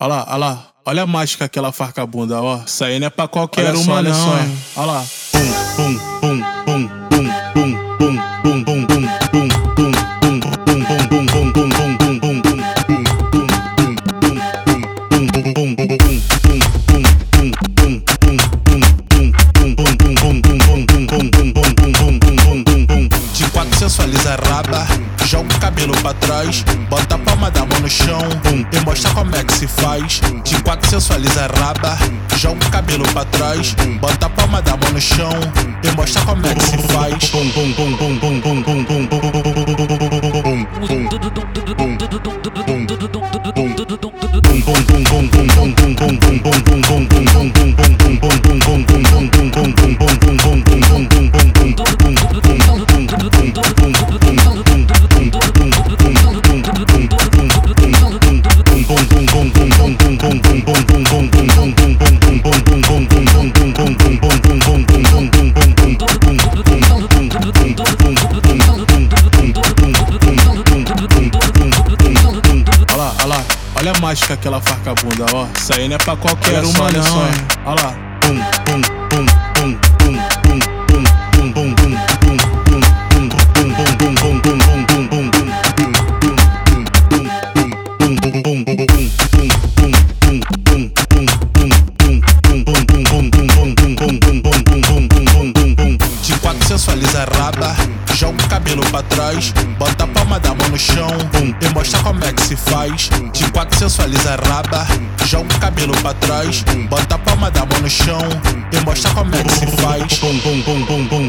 Olha lá, olha lá. Olha a mágica aquela farca bunda, ó. Isso aí não é pra qualquer Olha só, uma, olha não. só. hein. Olha lá. Pum, pum, sensualiza a raba, joga o cabelo pra trás, bota a palma da mão no chão e mostra como é que se faz. De quatro sensualiza a raba, joga o cabelo pra trás, bota a palma da mão no chão e mostra como é que se faz. Olha a mágica aquela farca bunda, ó. Isso aí não é pra qualquer só, uma, olha não. só. hein. Olha lá. Pum, pum, pum, pum, pum, pum, pum, pum, pum, pum, pum, pum, pum, pum, pum, pum, pum, pum, pum. De quatro sensualiza a raba, joga o cabelo pra trás, bota a palma da mão no chão e mostra como é que se faz. De quatro sensualiza a raba, joga o cabelo pra trás, bota a palma da mão no chão e mostra como é que se faz. Pum, pum, pum, pum, pum,